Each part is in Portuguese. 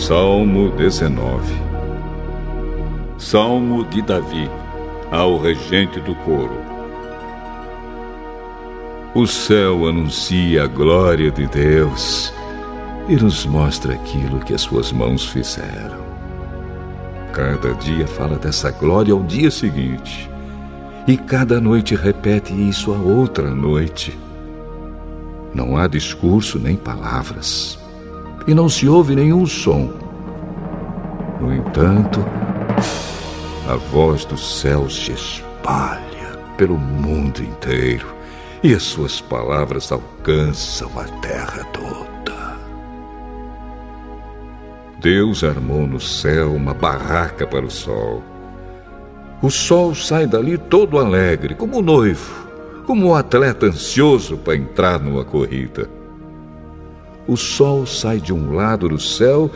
Salmo 19 Salmo de Davi ao regente do coro. O céu anuncia a glória de Deus e nos mostra aquilo que as suas mãos fizeram. Cada dia fala dessa glória ao dia seguinte, e cada noite repete isso a outra noite. Não há discurso nem palavras, e não se ouve nenhum som. No entanto, a voz dos céus se espalha pelo mundo inteiro e as suas palavras alcançam a terra toda. Deus armou no céu uma barraca para o sol. O sol sai dali todo alegre, como um noivo, como um atleta ansioso para entrar numa corrida. O sol sai de um lado do céu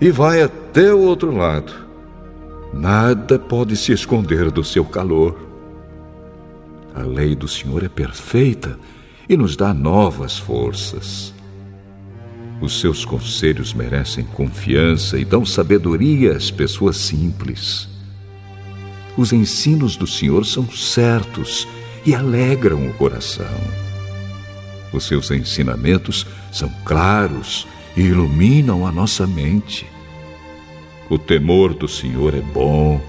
e vai até o outro lado. Nada pode se esconder do seu calor. A lei do Senhor é perfeita e nos dá novas forças. Os seus conselhos merecem confiança e dão sabedoria às pessoas simples. Os ensinos do Senhor são certos e alegram o coração. Os seus ensinamentos são claros e iluminam a nossa mente. O temor do Senhor é bom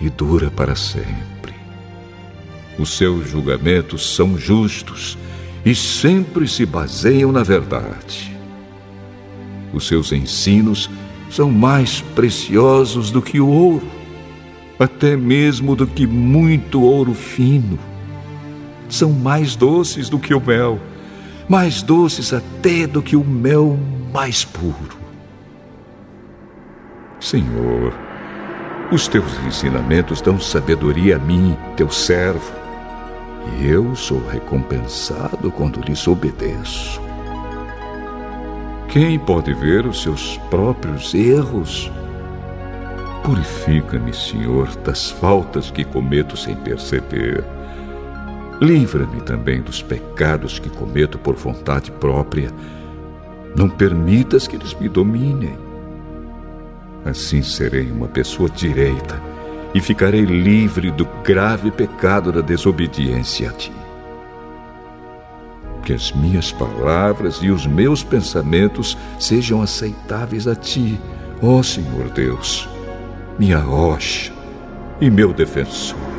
e dura para sempre. Os seus julgamentos são justos e sempre se baseiam na verdade. Os seus ensinos são mais preciosos do que o ouro, até mesmo do que muito ouro fino. São mais doces do que o mel, mais doces até do que o mel mais puro. Senhor, os teus ensinamentos dão sabedoria a mim, teu servo, e eu sou recompensado quando lhes obedeço. Quem pode ver os seus próprios erros? Purifica-me, Senhor, das faltas que cometo sem perceber. Livra-me também dos pecados que cometo por vontade própria. Não permitas que eles me dominem. Assim serei uma pessoa direita e ficarei livre do grave pecado da desobediência a ti que as minhas palavras e os meus pensamentos sejam aceitáveis a ti, ó Senhor Deus, minha rocha e meu defensor.